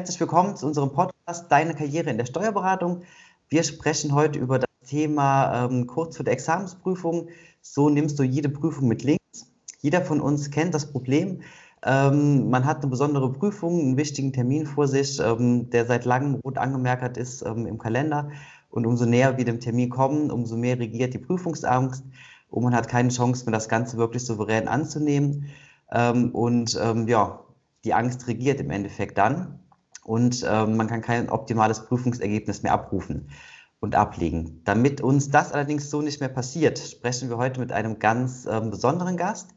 herzlich willkommen zu unserem Podcast Deine Karriere in der Steuerberatung. Wir sprechen heute über das Thema ähm, kurz vor der Examensprüfung. So nimmst du jede Prüfung mit links. Jeder von uns kennt das Problem. Ähm, man hat eine besondere Prüfung, einen wichtigen Termin vor sich, ähm, der seit langem rot angemerkt ist ähm, im Kalender. Und umso näher wir dem Termin kommen, umso mehr regiert die Prüfungsangst und man hat keine Chance mehr, das Ganze wirklich souverän anzunehmen. Ähm, und ähm, ja, die Angst regiert im Endeffekt dann und äh, man kann kein optimales Prüfungsergebnis mehr abrufen und ablegen. Damit uns das allerdings so nicht mehr passiert, sprechen wir heute mit einem ganz äh, besonderen Gast.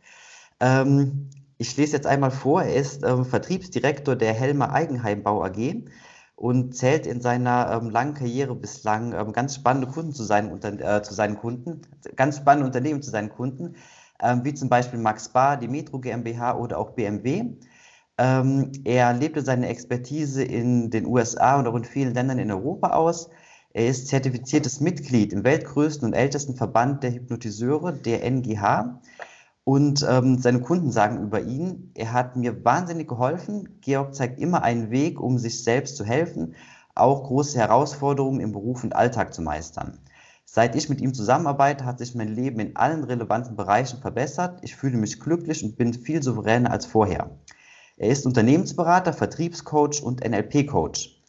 Ähm, ich lese jetzt einmal vor, er ist äh, Vertriebsdirektor der Helmer Eigenheimbau AG und zählt in seiner ähm, langen Karriere bislang ähm, ganz spannende Kunden zu seinen, äh, zu seinen Kunden, ganz spannende Unternehmen zu seinen Kunden, ähm, wie zum Beispiel Max Bar, die Metro GmbH oder auch BMW. Ähm, er lebte seine Expertise in den USA und auch in vielen Ländern in Europa aus. Er ist zertifiziertes Mitglied im weltgrößten und ältesten Verband der Hypnotiseure, der NGH. Und ähm, seine Kunden sagen über ihn, er hat mir wahnsinnig geholfen. Georg zeigt immer einen Weg, um sich selbst zu helfen, auch große Herausforderungen im Beruf und Alltag zu meistern. Seit ich mit ihm zusammenarbeite, hat sich mein Leben in allen relevanten Bereichen verbessert. Ich fühle mich glücklich und bin viel souveräner als vorher. Er ist Unternehmensberater, Vertriebscoach und NLP-Coach.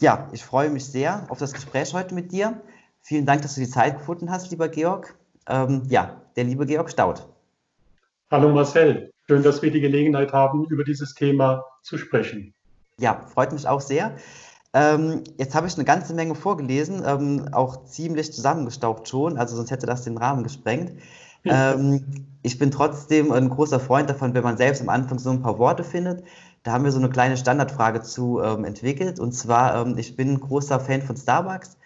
Ja, ich freue mich sehr auf das Gespräch heute mit dir. Vielen Dank, dass du die Zeit gefunden hast, lieber Georg. Ähm, ja, der liebe Georg Staud. Hallo Marcel, schön, dass wir die Gelegenheit haben, über dieses Thema zu sprechen. Ja, freut mich auch sehr. Ähm, jetzt habe ich eine ganze Menge vorgelesen, ähm, auch ziemlich zusammengestaucht schon, also sonst hätte das den Rahmen gesprengt. Ähm, ich bin trotzdem ein großer Freund davon, wenn man selbst am Anfang so ein paar Worte findet. Da haben wir so eine kleine Standardfrage zu ähm, entwickelt. Und zwar, ähm, ich bin ein großer Fan von Starbucks.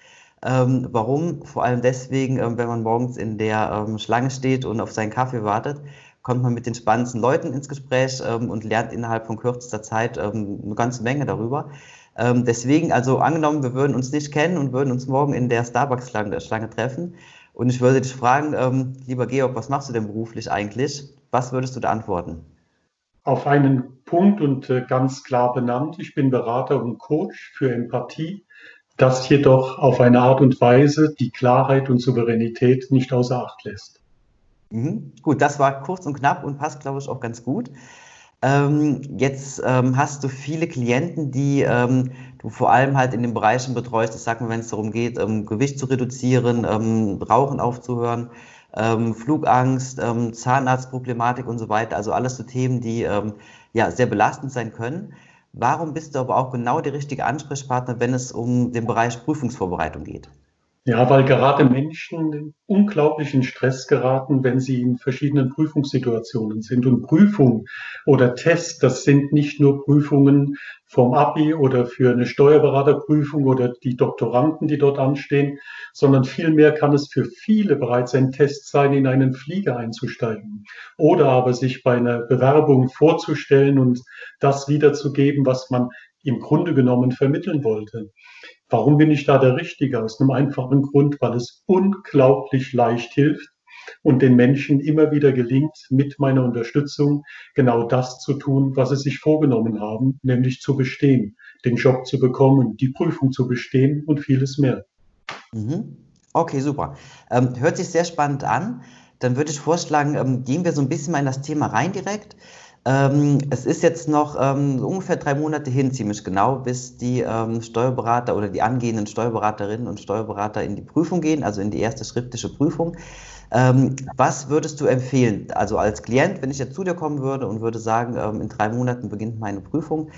Ähm, warum? Vor allem deswegen, ähm, wenn man morgens in der ähm, Schlange steht und auf seinen Kaffee wartet, kommt man mit den spannendsten Leuten ins Gespräch und lernt innerhalb von kürzester Zeit eine ganze Menge darüber. deswegen, also angenommen, wir würden uns nicht kennen und würden uns morgen in der Starbucks-Schlange treffen und ich würde dich fragen, ähm, lieber Georg, was machst du denn beruflich eigentlich? Was würdest du da antworten? Auf einen Punkt und äh, ganz klar benannt, ich bin Berater und Coach für Empathie, das jedoch auf eine Art und Weise die Klarheit und Souveränität nicht außer Acht lässt. Mhm. Gut, das war kurz und knapp und passt, glaube ich, auch ganz gut. Ähm, jetzt ähm, hast du viele Klienten, die ähm, du vor allem halt in den Bereichen betreust, ich sag mal, wenn es darum geht, ähm, Gewicht zu reduzieren, ähm, Rauchen aufzuhören, ähm, Flugangst, Zahnarztproblematik und so weiter. Also alles so Themen, die ja sehr belastend sein können. Warum bist du aber auch genau der richtige Ansprechpartner, wenn es um den Bereich Prüfungsvorbereitung geht? Ja, weil gerade Menschen in unglaublichen Stress geraten, wenn sie in verschiedenen Prüfungssituationen sind. Und Prüfung oder Test, das sind nicht nur Prüfungen vom ABI oder für eine Steuerberaterprüfung oder die Doktoranden, die dort anstehen, sondern vielmehr kann es für viele bereits ein Test sein, in einen Flieger einzusteigen oder aber sich bei einer Bewerbung vorzustellen und das wiederzugeben, was man im Grunde genommen vermitteln wollte. Warum bin ich da der Richtige? Aus einem einfachen Grund, weil es unglaublich leicht hilft und den Menschen immer wieder gelingt, mit meiner Unterstützung genau das zu tun, was sie sich vorgenommen haben, nämlich zu bestehen, den Job zu bekommen, die Prüfung zu bestehen und vieles mehr. Mhm. Okay, super. Ähm, hört sich sehr spannend an. Dann würde ich vorschlagen, ähm, gehen wir so ein bisschen mal in das Thema rein direkt. Ähm, es ist jetzt noch ähm, ungefähr drei Monate hin, ziemlich genau, bis die ähm, Steuerberater oder die angehenden Steuerberaterinnen und Steuerberater in die Prüfung gehen, also in die erste schriftliche Prüfung. Ähm, was würdest du empfehlen? Also als Klient, wenn ich jetzt zu dir kommen würde und würde sagen, ähm, in drei Monaten beginnt meine Prüfung,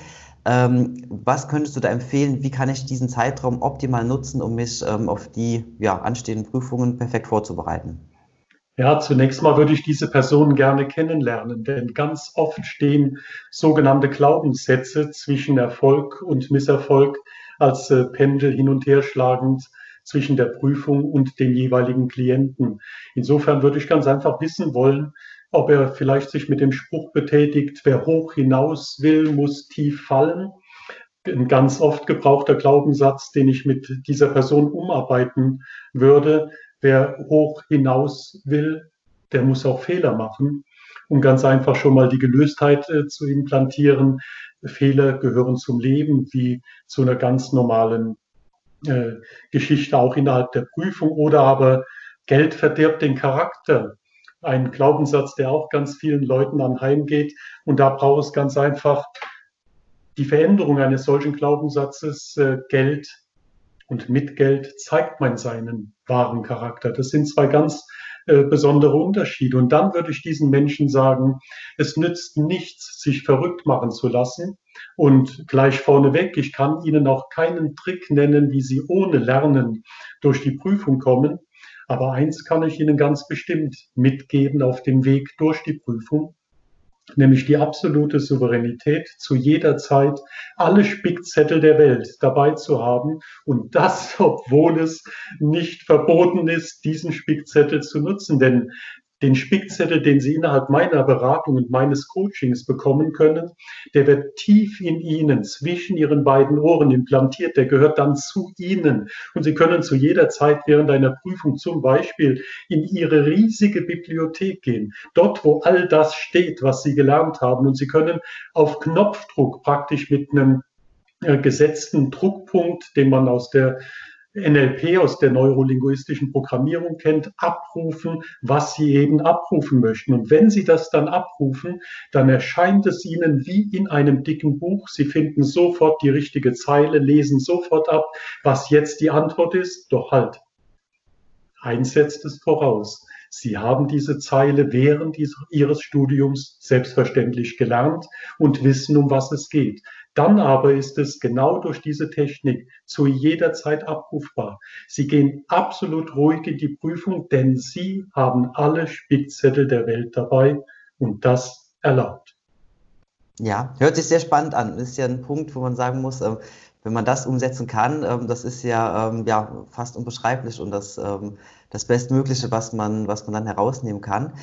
ähm, was könntest du da empfehlen? Wie kann ich diesen Zeitraum optimal nutzen, um mich auf die ja, anstehenden Prüfungen perfekt vorzubereiten? Ja, zunächst mal würde ich diese Person gerne kennenlernen, denn ganz oft stehen sogenannte Glaubenssätze zwischen Erfolg und Misserfolg als äh, Pendel hin und her schlagend zwischen der Prüfung und dem jeweiligen Klienten. Insofern würde ich ganz einfach wissen wollen, ob er vielleicht sich mit dem Spruch betätigt, wer hoch hinaus will, muss tief fallen. Ein ganz oft gebrauchter Glaubenssatz, den ich mit dieser Person umarbeiten würde, wer hoch hinaus will, der muss auch Fehler machen. um ganz einfach schon mal die Gelöstheit äh, zu implantieren. Fehler gehören zum Leben wie zu einer ganz normalen äh, Geschichte auch innerhalb der Prüfung oder aber Geld verdirbt den Charakter. Ein Glaubenssatz, der auch ganz vielen Leuten anheimgeht. Und da braucht es ganz einfach die Veränderung eines solchen Glaubenssatzes. Äh, Geld und mit Geld zeigt man seinen wahren Charakter. Das sind zwei ganz äh, besondere Unterschiede. Und dann würde ich diesen Menschen sagen, es nützt nichts, sich verrückt machen zu lassen. Und gleich vorneweg, ich kann Ihnen auch keinen Trick nennen, wie Sie ohne Lernen durch die Prüfung kommen. Aber eins kann ich Ihnen ganz bestimmt mitgeben auf dem Weg durch die Prüfung nämlich die absolute Souveränität, zu jeder Zeit alle Spickzettel der Welt dabei zu haben und das, obwohl es nicht verboten ist, diesen Spickzettel zu nutzen. Denn den Spickzettel, den Sie innerhalb meiner Beratung und meines Coachings bekommen können, der wird tief in Ihnen, zwischen Ihren beiden Ohren implantiert, der gehört dann zu Ihnen. Und Sie können zu jeder Zeit während einer Prüfung zum Beispiel in Ihre riesige Bibliothek gehen, dort, wo all das steht, was Sie gelernt haben. Und Sie können auf Knopfdruck praktisch mit einem äh, gesetzten Druckpunkt, den man aus der NLP aus der neurolinguistischen Programmierung kennt, abrufen, was Sie eben abrufen möchten. Und wenn Sie das dann abrufen, dann erscheint es Ihnen wie in einem dicken Buch. Sie finden sofort die richtige Zeile, lesen sofort ab, was jetzt die Antwort ist. Doch halt, eins setzt es voraus. Sie haben diese Zeile während Ihres Studiums selbstverständlich gelernt und wissen, um was es geht. Dann aber ist es genau durch diese Technik zu jeder Zeit abrufbar. Sie gehen absolut ruhig in die Prüfung, denn Sie haben alle Spickzettel der Welt dabei und das erlaubt. Ja, hört sich sehr spannend an. Das ist ja ein Punkt, wo man sagen muss, ähm, wenn man das umsetzen kann, ähm, das ist ja, ähm, ja fast unbeschreiblich und das, das Bestmögliche, was man, was man dann herausnehmen kann.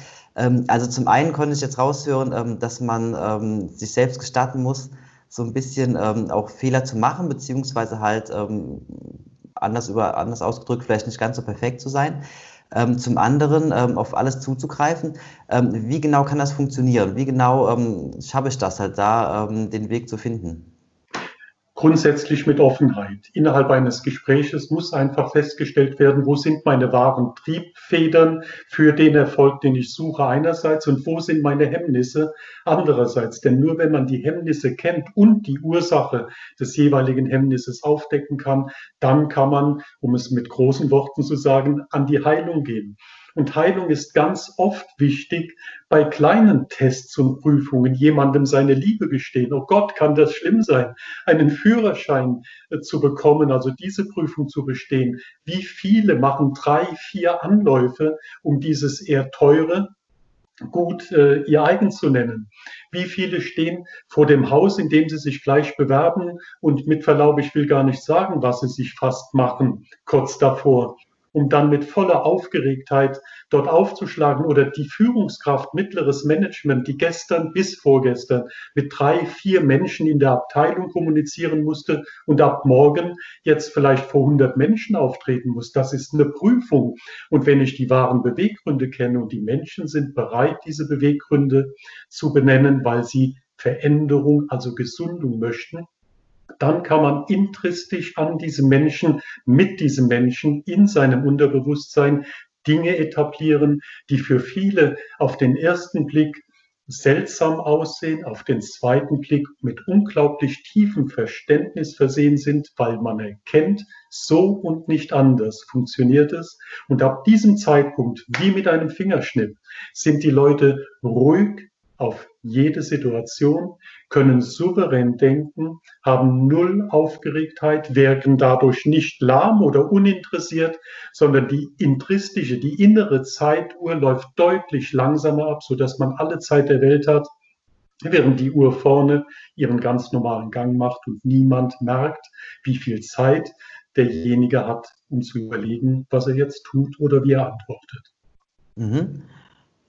Also zum einen konnte ich jetzt raushören, dass man sich selbst gestatten muss, so ein bisschen ähm, auch Fehler zu machen, beziehungsweise halt ähm, anders, über, anders ausgedrückt, vielleicht nicht ganz so perfekt zu sein. Ähm, zum anderen ähm, auf alles zuzugreifen. Ähm, wie genau kann das funktionieren? Wie genau ähm, schaffe ich das halt da, den Weg zu finden? Grundsätzlich mit Offenheit. Innerhalb eines Gespräches muss einfach festgestellt werden, wo sind meine wahren Triebfedern für den Erfolg, den ich suche einerseits und wo sind meine Hemmnisse andererseits. Denn nur wenn man die Hemmnisse kennt und die Ursache des jeweiligen Hemmnisses aufdecken kann, dann kann man, um es mit großen Worten zu sagen, an die Heilung gehen. Und Heilung ist ganz oft wichtig bei kleinen Tests und Prüfungen, jemandem seine Liebe gestehen. Oh Gott, kann das schlimm sein, einen Führerschein äh, zu bekommen, also diese Prüfung zu bestehen. Wie viele machen drei, vier Anläufe, um dieses eher teure gut äh, ihr eigen zu nennen. Wie viele stehen vor dem Haus, in dem sie sich gleich bewerben und mit Verlaub, ich will gar nicht sagen, was sie sich fast machen, kurz davor um dann mit voller Aufgeregtheit dort aufzuschlagen oder die Führungskraft, mittleres Management, die gestern bis vorgestern mit drei, vier Menschen in der Abteilung kommunizieren musste und ab morgen jetzt vielleicht vor 100 Menschen auftreten muss. Das ist eine Prüfung. Und wenn ich die wahren Beweggründe kenne und die Menschen sind bereit, diese Beweggründe zu benennen, weil sie Veränderung, also Gesundung möchten, dann kann man intristisch an diesem Menschen, mit diesem Menschen in seinem Unterbewusstsein Dinge etablieren, die für viele auf den ersten Blick seltsam aussehen, auf den zweiten Blick mit unglaublich tiefem Verständnis versehen sind, weil man erkennt, so und nicht anders funktioniert es. Und ab diesem Zeitpunkt, wie mit einem Fingerschnipp, sind die Leute ruhig, auf jede Situation, können souverän denken, haben null Aufgeregtheit, wirken dadurch nicht lahm oder uninteressiert, sondern die intristische, die innere Zeituhr läuft deutlich langsamer ab, sodass man alle Zeit der Welt hat, während die Uhr vorne ihren ganz normalen Gang macht und niemand merkt, wie viel Zeit derjenige hat, um zu überlegen, was er jetzt tut oder wie er antwortet. Mhm.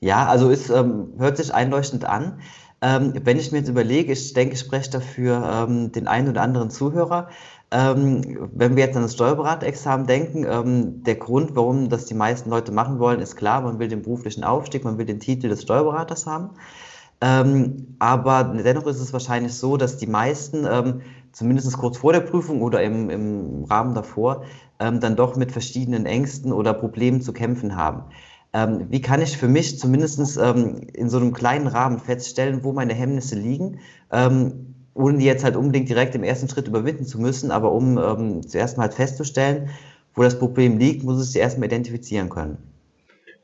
Ja, also es ähm, hört sich einleuchtend an. Ähm, wenn ich mir jetzt überlege, ich denke, ich spreche dafür ähm, den einen oder anderen Zuhörer. Ähm, wenn wir jetzt an das Steuerberaterexamen denken, ähm, der Grund, warum das die meisten Leute machen wollen, ist klar, man will den beruflichen Aufstieg, man will den Titel des Steuerberaters haben. Ähm, aber dennoch ist es wahrscheinlich so, dass die meisten, zumindest kurz vor der Prüfung oder im, im Rahmen davor, ähm, dann doch mit verschiedenen Ängsten oder Problemen zu kämpfen haben. Ähm, wie kann ich für mich zumindest ähm, in so einem kleinen Rahmen feststellen, wo meine Hemmnisse liegen? Ähm, ohne die jetzt halt unbedingt direkt im ersten Schritt überwinden zu müssen, aber um ähm, zuerst mal halt festzustellen, wo das Problem liegt, muss ich es erstmal identifizieren können.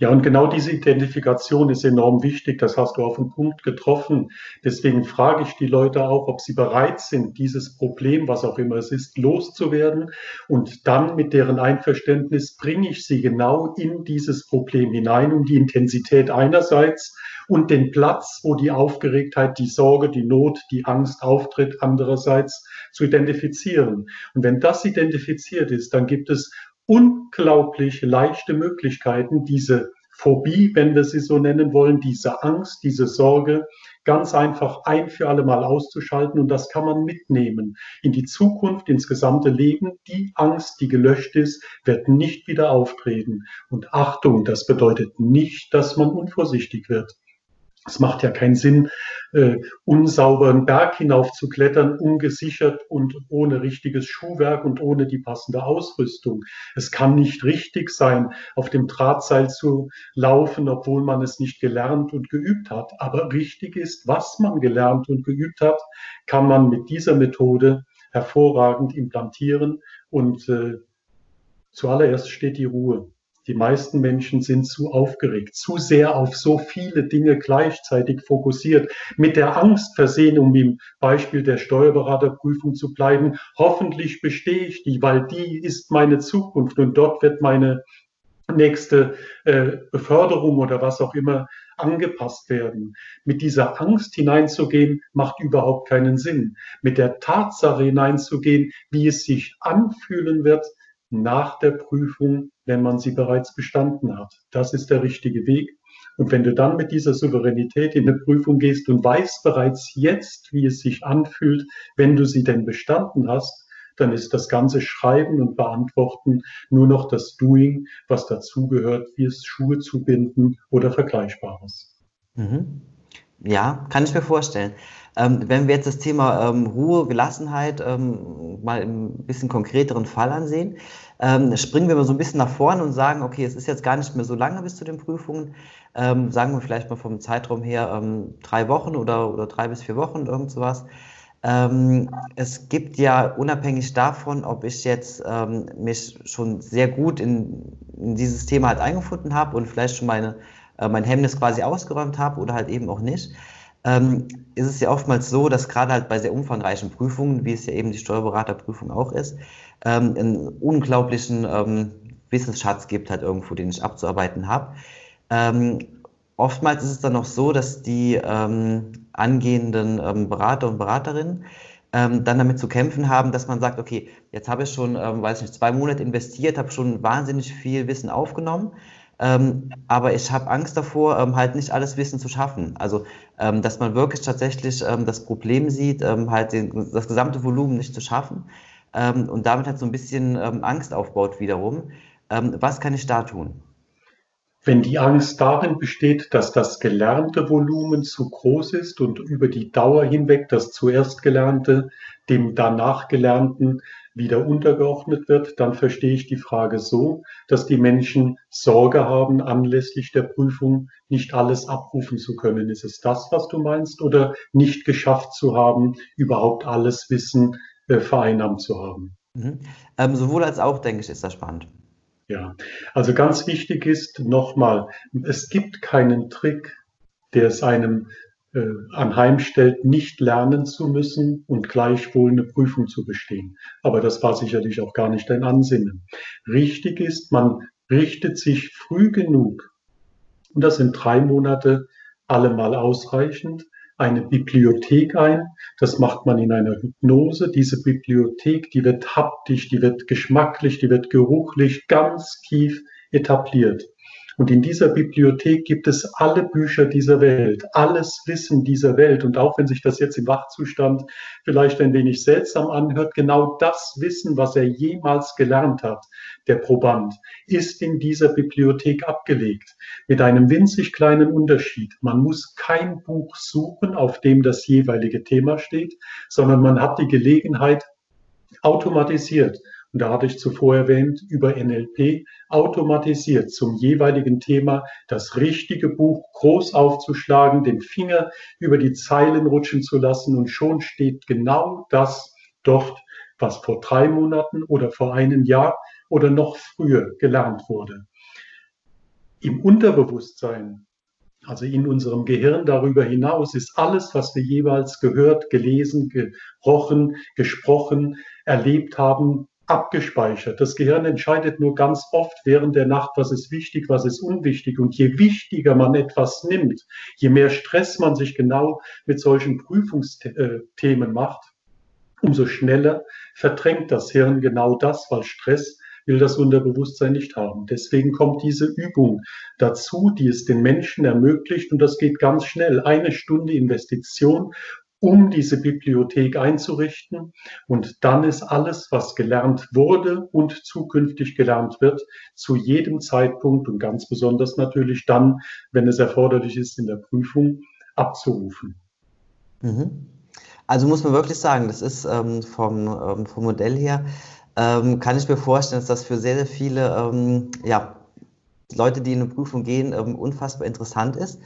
Ja, und genau diese Identifikation ist enorm wichtig. Das hast du auf den Punkt getroffen. Deswegen frage ich die Leute auch, ob sie bereit sind, dieses Problem, was auch immer es ist, loszuwerden. Und dann mit deren Einverständnis bringe ich sie genau in dieses Problem hinein, um die Intensität einerseits und den Platz, wo die Aufgeregtheit, die Sorge, die Not, die Angst auftritt, andererseits zu identifizieren. Und wenn das identifiziert ist, dann gibt es unglaublich leichte Möglichkeiten, diese Phobie, wenn wir sie so nennen wollen, diese Angst, diese Sorge, ganz einfach ein für alle Mal auszuschalten. Und das kann man mitnehmen in die Zukunft, ins gesamte Leben. Die Angst, die gelöscht ist, wird nicht wieder auftreten. Und Achtung, das bedeutet nicht, dass man unvorsichtig wird. Es macht ja keinen Sinn, äh, unsauberen Berg hinaufzuklettern, ungesichert und ohne richtiges Schuhwerk und ohne die passende Ausrüstung. Es kann nicht richtig sein, auf dem Drahtseil zu laufen, obwohl man es nicht gelernt und geübt hat. Aber richtig ist, was man gelernt und geübt hat, kann man mit dieser Methode hervorragend implantieren und äh, zuallererst steht die Ruhe. Die meisten Menschen sind zu aufgeregt, zu sehr auf so viele Dinge gleichzeitig fokussiert, mit der Angst versehen, um im Beispiel der Steuerberaterprüfung zu bleiben. Hoffentlich bestehe ich die, weil die ist meine Zukunft und dort wird meine nächste äh, Beförderung oder was auch immer angepasst werden. Mit dieser Angst hineinzugehen, macht überhaupt keinen Sinn. Mit der Tatsache hineinzugehen, wie es sich anfühlen wird, nach der Prüfung, wenn man sie bereits bestanden hat. Das ist der richtige Weg. Und wenn du dann mit dieser Souveränität in eine Prüfung gehst und weißt bereits jetzt, wie es sich anfühlt, wenn du sie denn bestanden hast, dann ist das ganze Schreiben und Beantworten nur noch das Doing, was dazugehört, wie es Schuhe zu binden oder Vergleichbares. Mhm. Ja, kann ich mir vorstellen. Ähm, wenn wir jetzt das Thema ähm, Ruhe, Gelassenheit ähm, mal im bisschen konkreteren Fall ansehen, ähm, springen wir mal so ein bisschen nach vorne und sagen, okay, es ist jetzt gar nicht mehr so lange bis zu den Prüfungen. Ähm, sagen wir vielleicht mal vom Zeitraum her ähm, drei Wochen oder, oder drei bis vier Wochen, irgend sowas. es gibt ja unabhängig davon, ob ich jetzt mich schon sehr gut in, in, dieses Thema halt eingefunden habe und vielleicht schon meine, äh, mein Hemmnis quasi ausgeräumt habe oder halt eben auch nicht, ähm, ist es ja oftmals so, dass gerade halt bei sehr umfangreichen Prüfungen, wie es ja eben die Steuerberaterprüfung auch ist, ähm, einen unglaublichen ähm, Wissensschatz gibt halt irgendwo, den ich abzuarbeiten habe. Ähm, oftmals ist es dann noch so, dass die ähm, angehenden ähm, Berater und Beraterinnen dann damit zu kämpfen haben, dass man sagt, okay, jetzt habe ich schon, weiß nicht, zwei Monate investiert, habe schon wahnsinnig viel Wissen aufgenommen ähm, aber ich habe Angst davor, ähm, halt nicht alles Wissen zu schaffen. Also, ähm, dass man wirklich tatsächlich ähm, das Problem sieht, ähm, halt den, das gesamte Volumen nicht zu schaffen ähm, und damit halt so ein bisschen Angst aufbaut wiederum. was kann ich da tun? Wenn die Angst darin besteht, dass das gelernte Volumen zu groß ist und über die Dauer hinweg das zuerst Gelernte dem danach Gelernten wieder untergeordnet wird, dann verstehe ich die Frage so, dass die Menschen Sorge haben, anlässlich der Prüfung nicht alles abrufen zu können. Ist es das, was du meinst, oder nicht geschafft zu haben, überhaupt alles Wissen äh, vereinnahmt zu haben? Mhm. Ähm, sowohl als auch, denke ich, ist das spannend. Ja, also ganz wichtig ist nochmal, es gibt keinen Trick, der es einem anheimstellt, nicht lernen zu müssen und gleichwohl eine Prüfung zu bestehen. Aber das war sicherlich auch gar nicht dein Ansinnen. Richtig ist, man richtet sich früh genug, und das sind drei Monate allemal ausreichend, eine Bibliothek ein. Das macht man in einer Hypnose. Diese Bibliothek, die wird haptisch, die wird geschmacklich, die wird geruchlich ganz tief etabliert. Und in dieser Bibliothek gibt es alle Bücher dieser Welt, alles Wissen dieser Welt. Und auch wenn sich das jetzt im Wachzustand vielleicht ein wenig seltsam anhört, genau das Wissen, was er jemals gelernt hat, der Proband, ist in dieser Bibliothek abgelegt. Mit einem winzig kleinen Unterschied. Man muss kein Buch suchen, auf dem das jeweilige Thema steht, sondern man hat die Gelegenheit, automatisiert und da hatte ich zuvor erwähnt, über NLP automatisiert zum jeweiligen Thema das richtige Buch groß aufzuschlagen, den Finger über die Zeilen rutschen zu lassen und schon steht genau das dort, was vor drei Monaten oder vor einem Jahr oder noch früher gelernt wurde. Im Unterbewusstsein, also in unserem Gehirn darüber hinaus, ist alles, was wir jeweils gehört, gelesen, gerochen, gesprochen, erlebt haben, abgespeichert. Das Gehirn entscheidet nur ganz oft während der Nacht, was ist wichtig, was ist unwichtig. Und je wichtiger man etwas nimmt, je mehr Stress man sich genau mit solchen Prüfungsthemen macht, umso schneller verdrängt das Hirn genau das, weil Stress will das Unterbewusstsein nicht haben. Deswegen kommt diese Übung dazu, die es den Menschen ermöglicht und das geht ganz schnell. Eine Stunde Investition um diese Bibliothek einzurichten. Und dann ist alles, was gelernt wurde und zukünftig gelernt wird, zu jedem Zeitpunkt und ganz besonders natürlich dann, wenn es erforderlich ist in der Prüfung, abzurufen. Mhm. Also muss man wirklich sagen, das ist ähm, vom, ähm, vom Modell her, ähm, kann ich mir vorstellen, dass das für sehr, sehr viele ähm, ja, Leute, die in eine Prüfung gehen, ähm, unfassbar interessant ist.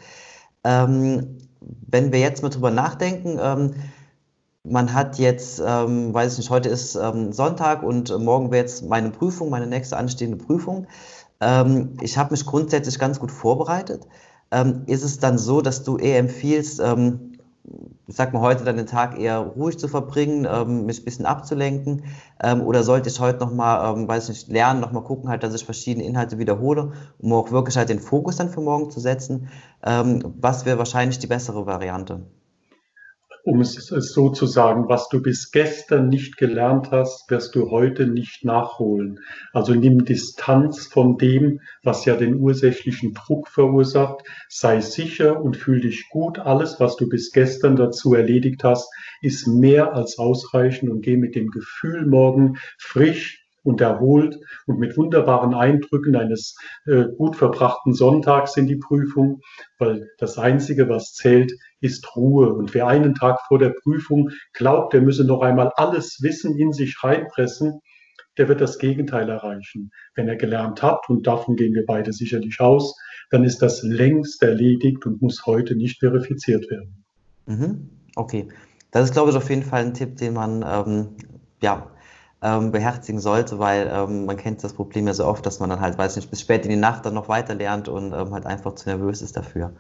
Ähm, wenn wir jetzt mal drüber nachdenken, ähm, man hat jetzt, ähm, weiß ich nicht, heute ist ähm, Sonntag und morgen wäre jetzt meine Prüfung, meine nächste anstehende Prüfung. Ähm, ich habe mich grundsätzlich ganz gut vorbereitet. Ähm, ist es dann so, dass du eher empfiehlst, ich sag mal, heute dann den Tag eher ruhig zu verbringen, ähm, mich ein bisschen abzulenken? Ähm, oder sollte ich heute nochmal, ähm, weiß nicht, lernen, nochmal gucken, halt, dass ich verschiedene Inhalte wiederhole, um auch wirklich halt den Fokus dann für morgen zu setzen? Ähm, was wäre wahrscheinlich die bessere Variante? Um es so zu sagen, was du bis gestern nicht gelernt hast, wirst du heute nicht nachholen. Also nimm Distanz von dem, was ja den ursächlichen Druck verursacht. Sei sicher und fühl dich gut. Alles, was du bis gestern dazu erledigt hast, ist mehr als ausreichend und geh mit dem Gefühl morgen frisch und erholt und mit wunderbaren Eindrücken eines äh, gut verbrachten Sonntags in die Prüfung, weil das Einzige, was zählt, ist Ruhe. Und wer einen Tag vor der Prüfung glaubt, der müsse noch einmal alles Wissen in sich reinpressen, der wird das Gegenteil erreichen. Wenn er gelernt hat, und davon gehen wir beide sicherlich aus, dann ist das längst erledigt und muss heute nicht verifiziert werden. Mhm. Okay, das ist, glaube ich, auf jeden Fall ein Tipp, den man ähm, ja, ähm, beherzigen sollte, weil ähm, man kennt das Problem ja so oft, dass man dann halt, weiß nicht, bis spät in die Nacht dann noch weiter lernt und ähm, halt einfach zu nervös ist dafür.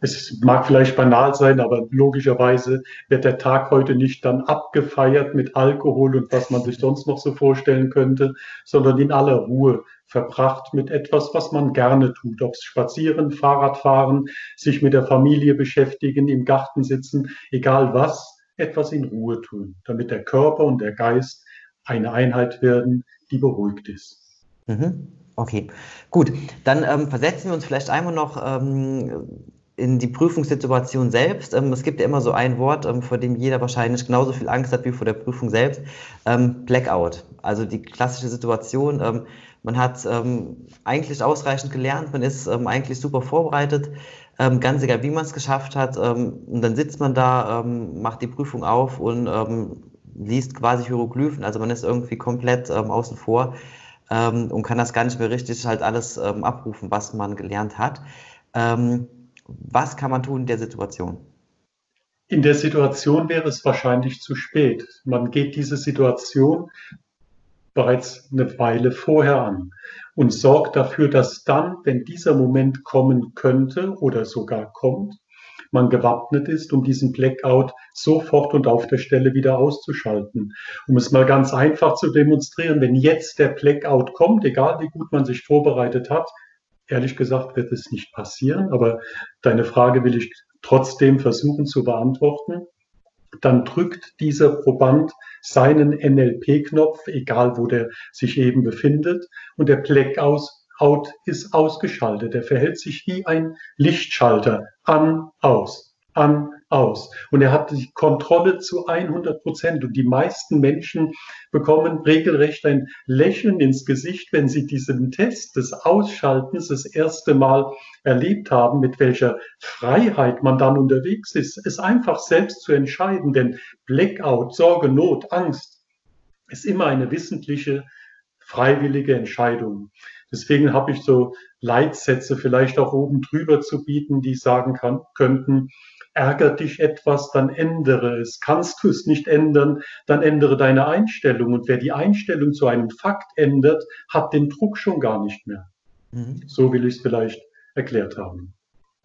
Es mag vielleicht banal sein, aber logischerweise wird der Tag heute nicht dann abgefeiert mit Alkohol und was man sich sonst noch so vorstellen könnte, sondern in aller Ruhe verbracht mit etwas, was man gerne tut. Ob es spazieren, Fahrradfahren, sich mit der Familie beschäftigen, im Garten sitzen, egal was, etwas in Ruhe tun, damit der Körper und der Geist eine Einheit werden, die beruhigt ist. Mhm. Okay, gut. Dann ähm, versetzen wir uns vielleicht einmal noch ähm, in die Prüfungssituation selbst. Ähm, es gibt ja immer so ein Wort, ähm, vor dem jeder wahrscheinlich genauso viel Angst hat wie vor der Prüfung selbst. Ähm, Blackout. Also die klassische Situation. Man hat eigentlich ausreichend gelernt, man ist eigentlich super vorbereitet, ganz egal, wie man es geschafft hat. und dann sitzt man da, macht die Prüfung auf und liest quasi Hieroglyphen, also man ist irgendwie komplett außen vor und kann das gar nicht mehr richtig halt alles abrufen, was man gelernt hat. Ähm, was kann man tun in der Situation? In der Situation wäre es wahrscheinlich zu spät. Man geht diese Situation bereits eine Weile vorher an und sorgt dafür, dass dann, wenn dieser Moment kommen könnte oder sogar kommt, man gewappnet ist, um diesen Blackout sofort und auf der Stelle wieder auszuschalten. Um es mal ganz einfach zu demonstrieren, wenn jetzt der Blackout kommt, egal wie gut man sich vorbereitet hat, ehrlich gesagt wird es nicht passieren, aber deine Frage will ich trotzdem versuchen zu beantworten. Dann drückt dieser Proband seinen NLP-Knopf, egal wo der sich eben befindet, und der Blackout Blackout ist ausgeschaltet. Er verhält sich wie ein Lichtschalter. An, aus, an, aus. Und er hat die Kontrolle zu 100 Prozent. Und die meisten Menschen bekommen regelrecht ein Lächeln ins Gesicht, wenn sie diesen Test des Ausschaltens das erste Mal erlebt haben, mit welcher Freiheit man dann unterwegs ist, es einfach selbst zu entscheiden. Denn Blackout, Sorge, Not, Angst ist immer eine wissentliche, freiwillige Entscheidung. Deswegen habe ich so Leitsätze vielleicht auch oben drüber zu bieten, die sagen kann, könnten, ärgert dich etwas, dann ändere es. Kannst du es nicht ändern, dann ändere deine Einstellung. Und wer die Einstellung zu einem Fakt ändert, hat den Druck schon gar nicht mehr. Mhm. So will ich es vielleicht erklärt haben.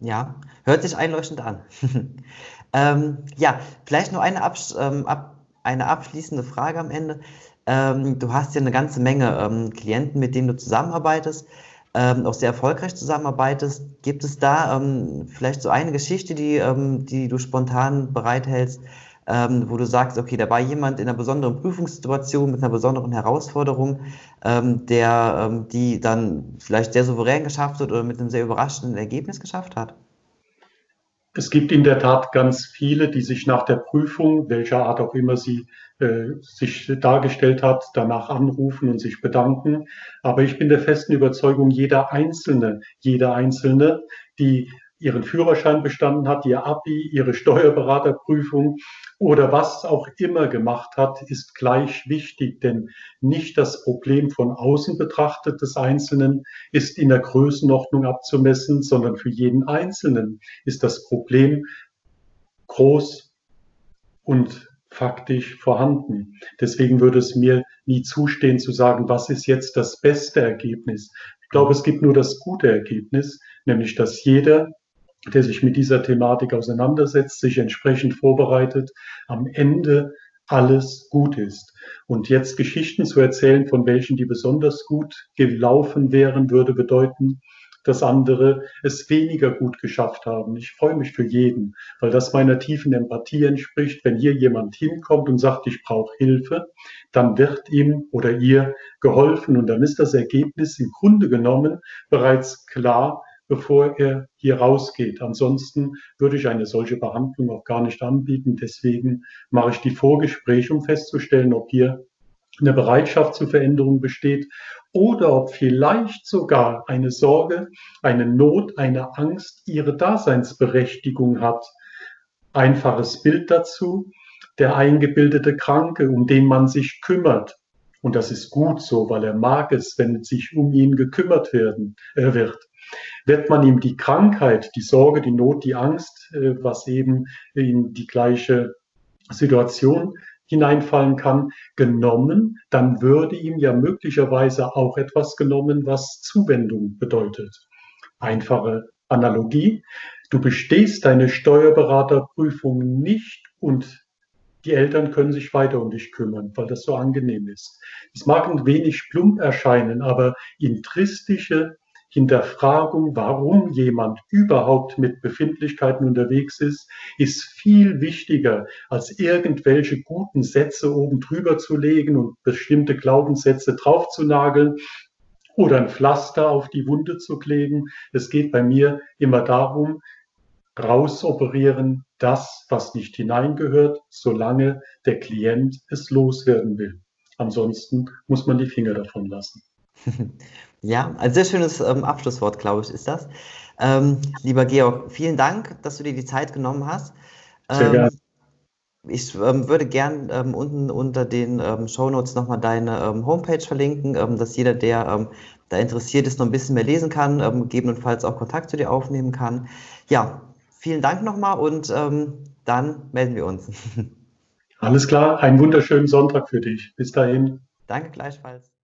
Ja, hört sich einleuchtend an. ähm, ja, vielleicht nur eine, abs ähm, ab eine abschließende Frage am Ende. Ähm, du hast ja eine ganze Menge ähm, Klienten, mit denen du zusammenarbeitest ähm, auch sehr erfolgreich zusammenarbeitest. Gibt es da ähm, vielleicht so eine Geschichte, die, ähm, die du spontan bereithältst, ähm, wo du sagst, okay, da war jemand in einer besonderen Prüfungssituation mit einer besonderen Herausforderung, ähm, der ähm, die dann vielleicht sehr souverän geschafft hat oder mit einem sehr überraschenden Ergebnis geschafft hat? Es gibt in der Tat ganz viele, die sich nach der Prüfung, welcher Art auch immer sie äh, sich dargestellt hat, danach anrufen und sich bedanken. Aber ich bin der festen Überzeugung, jeder Einzelne, jeder Einzelne, die ihren Führerschein bestanden hat, ihr Abi, ihre Steuerberaterprüfung oder was auch immer gemacht hat, ist gleich wichtig, denn nicht das Problem von außen betrachtet des Einzelnen ist in der Größenordnung abzumessen, sondern für jeden Einzelnen ist das Problem groß und faktisch vorhanden. Deswegen würde es mir nie zustehen zu sagen, was ist jetzt das beste Ergebnis. Ich glaube, es gibt nur das gute Ergebnis, nämlich dass jeder der sich mit dieser Thematik auseinandersetzt, sich entsprechend vorbereitet, am Ende alles gut ist. Und jetzt Geschichten zu erzählen, von welchen die besonders gut gelaufen wären, würde bedeuten, dass andere es weniger gut geschafft haben. Ich freue mich für jeden, weil das meiner tiefen Empathie entspricht. Wenn hier jemand hinkommt und sagt, ich brauche Hilfe, dann wird ihm oder ihr geholfen und dann ist das Ergebnis im Grunde genommen bereits klar, bevor er hier rausgeht. Ansonsten würde ich eine solche Behandlung auch gar nicht anbieten. Deswegen mache ich die Vorgespräche, um festzustellen, ob hier eine Bereitschaft zur Veränderung besteht oder ob vielleicht sogar eine Sorge, eine Not, eine Angst ihre Daseinsberechtigung hat. Einfaches Bild dazu, der eingebildete Kranke, um den man sich kümmert. Und das ist gut so, weil er mag es, wenn sich um ihn gekümmert werden, äh, wird wird man ihm die Krankheit, die Sorge, die Not, die Angst, äh, was eben in die gleiche Situation hineinfallen kann, genommen, dann würde ihm ja möglicherweise auch etwas genommen, was Zuwendung bedeutet. Einfache Analogie. Du bestehst deine Steuerberaterprüfung nicht und die Eltern können sich weiter um dich kümmern, weil das so angenehm ist. Es mag ein wenig plump erscheinen, aber intristische Hinterfragung, warum jemand überhaupt mit Befindlichkeiten unterwegs ist, ist viel wichtiger, als irgendwelche guten Sätze oben drüber zu legen und bestimmte Glaubenssätze draufzunageln oder ein Pflaster auf die Wunde zu kleben. Es geht bei mir immer darum, rausoperieren das, was nicht hineingehört, solange der Klient es loswerden will. Ansonsten muss man die Finger davon lassen. Ja, ein sehr schönes ähm, Abschlusswort, glaube ich, ist das. Ähm, lieber Georg, vielen Dank, dass du dir die Zeit genommen hast. sehr ähm, gerne. Ich ähm, würde gern ähm, unten unter den ähm, Shownotes nochmal deine ähm, Homepage verlinken, ähm, dass jeder, der da interessiert ist, noch ein bisschen mehr lesen kann, gegebenenfalls auch Kontakt zu dir aufnehmen kann. Ja, vielen Dank nochmal und dann melden wir uns. Alles klar, einen wunderschönen Sonntag für dich. Bis dahin. Danke gleichfalls.